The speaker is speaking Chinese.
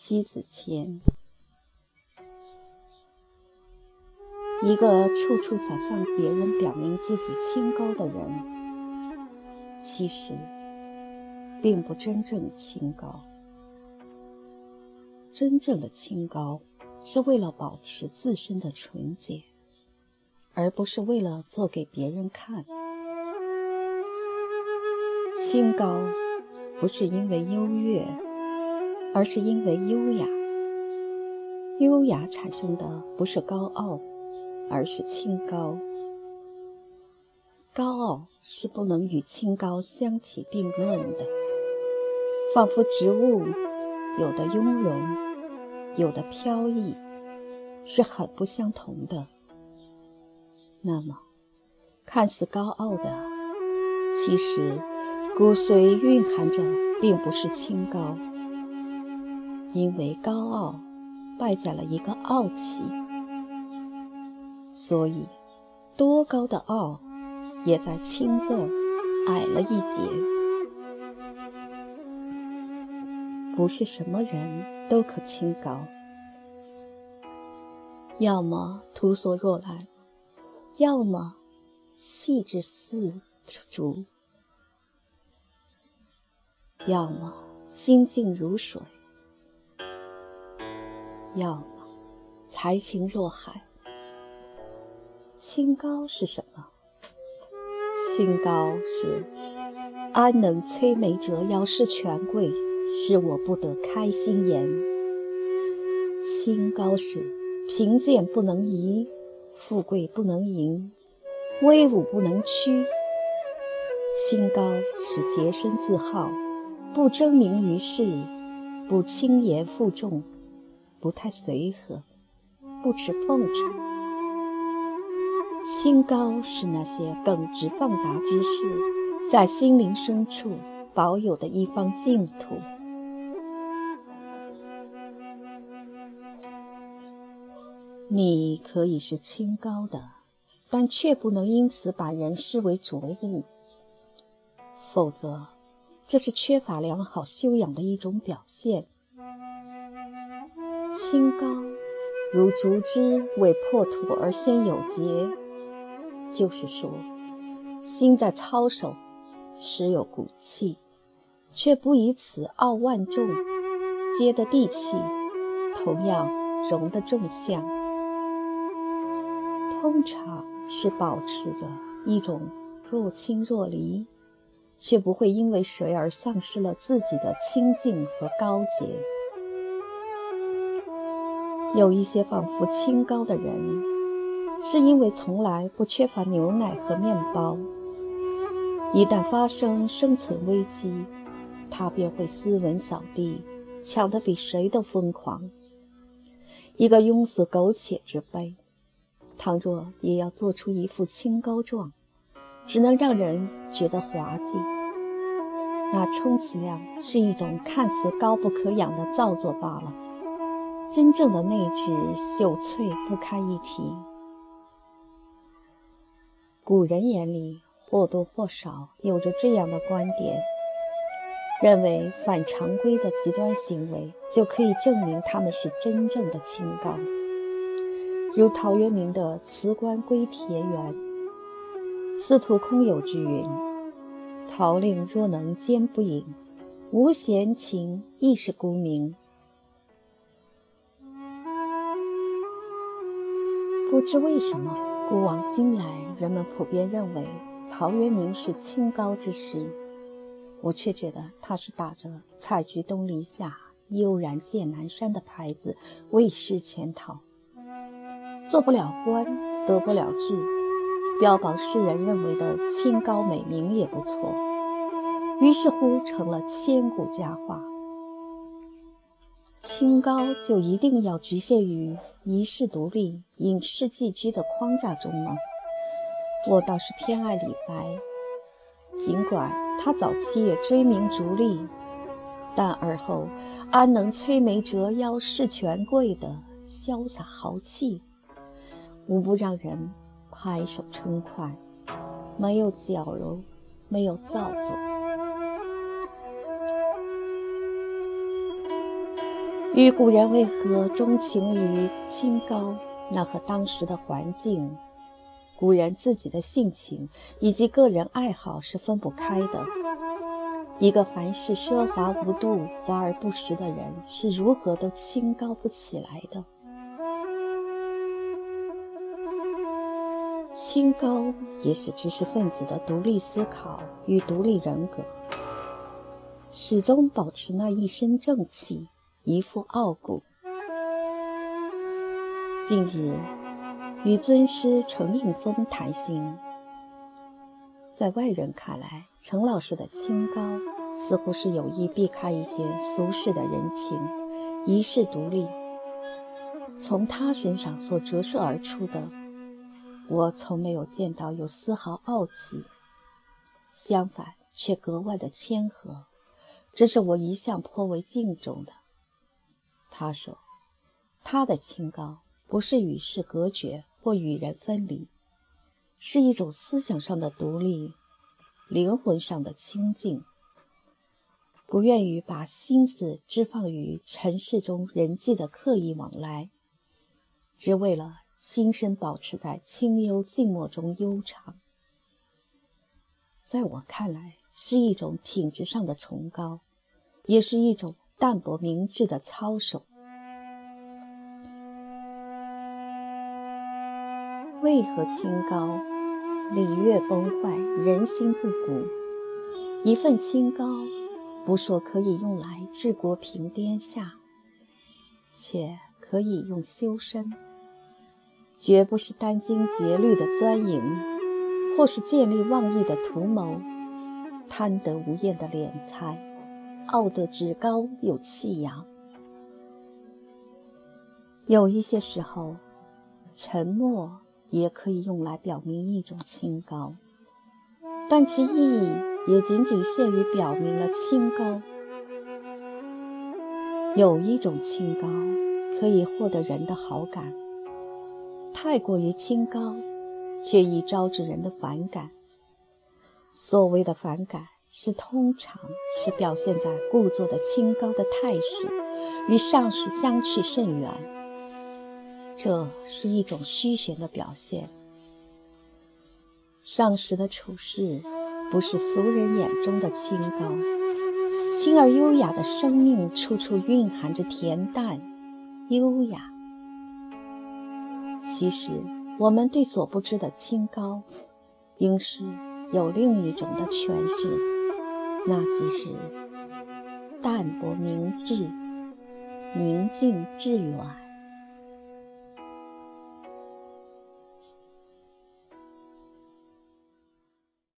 西子谦，一个处处想向别人表明自己清高的人，其实并不真正的清高。真正的清高，是为了保持自身的纯洁，而不是为了做给别人看。清高，不是因为优越。而是因为优雅，优雅产生的不是高傲，而是清高。高傲是不能与清高相提并论的，仿佛植物有的雍容，有的飘逸，是很不相同的。那么，看似高傲的，其实骨髓蕴含着并不是清高。因为高傲败在了一个傲气，所以多高的傲也在清字矮了一截。不是什么人都可清高，要么图所若兰，要么气质似竹，要么心静如水。要么才情若海。清高是什么？清高是安能摧眉折腰事权贵，使我不得开心颜。清高是贫贱不能移，富贵不能淫，威武不能屈。清高是洁身自好，不争名于世，不轻言负重。不太随和，不持奉承。清高是那些耿直放达之士在心灵深处保有的一方净土。你可以是清高的，但却不能因此把人视为浊物，否则，这是缺乏良好修养的一种表现。清高，如竹枝为破土而先有节，就是说，心在操守，持有骨气，却不以此傲万众，接的地气，同样容的众相。通常是保持着一种若亲若离，却不会因为谁而丧失了自己的清净和高洁。有一些仿佛清高的人，是因为从来不缺乏牛奶和面包。一旦发生生存危机，他便会斯文扫地，抢得比谁都疯狂。一个庸俗苟且之辈，倘若也要做出一副清高状，只能让人觉得滑稽。那充其量是一种看似高不可仰的造作罢了。真正的内质秀翠不堪一提。古人眼里或多或少有着这样的观点，认为反常规的极端行为就可以证明他们是真正的清高。如陶渊明的《辞官归田园》，司徒空有之云：“陶令若能兼不隐，无闲情亦是孤名。”不知为什么，古往今来，人们普遍认为陶渊明是清高之士，我却觉得他是打着“采菊东篱下，悠然见南山”的牌子为世潜逃，做不了官，得不了志，标榜世人认为的清高美名也不错，于是乎成了千古佳话。清高就一定要局限于遗世独立、隐世寄居的框架中吗？我倒是偏爱李白，尽管他早期也追名逐利，但而后安能摧眉折腰事权贵的潇洒豪气，无不让人拍手称快，没有矫揉，没有造作。与古人为何钟情于清高，那和当时的环境、古人自己的性情以及个人爱好是分不开的。一个凡事奢华无度、华而不实的人，是如何都清高不起来的。清高也是知识分子的独立思考与独立人格，始终保持那一身正气，一副傲骨。近日与尊师程应峰谈心，在外人看来，程老师的清高似乎是有意避开一些俗世的人情，一世独立。从他身上所折射而出的。我从没有见到有丝毫傲气，相反却格外的谦和，这是我一向颇为敬重的。他说，他的清高不是与世隔绝或与人分离，是一种思想上的独立，灵魂上的清净，不愿意把心思置放于尘世中人际的刻意往来，只为了。心身保持在清幽静默中悠长，在我看来是一种品质上的崇高，也是一种淡泊明志的操守。为何清高？礼乐崩坏，人心不古。一份清高，不说可以用来治国平天下，且可以用修身。绝不是殚精竭虑的钻营，或是见利忘义的图谋，贪得无厌的敛财，傲得趾高有气扬。有一些时候，沉默也可以用来表明一种清高，但其意义也仅仅限于表明了清高。有一种清高，可以获得人的好感。太过于清高，却易招致人的反感。所谓的反感，是通常是表现在故作的清高的态势与上司相去甚远，这是一种虚玄的表现。上司的处事，不是俗人眼中的清高，清而优雅的生命，处处蕴含着恬淡、优雅。其实，我们对所不知的清高，应是有另一种的诠释，那即是淡泊明志，宁静致远。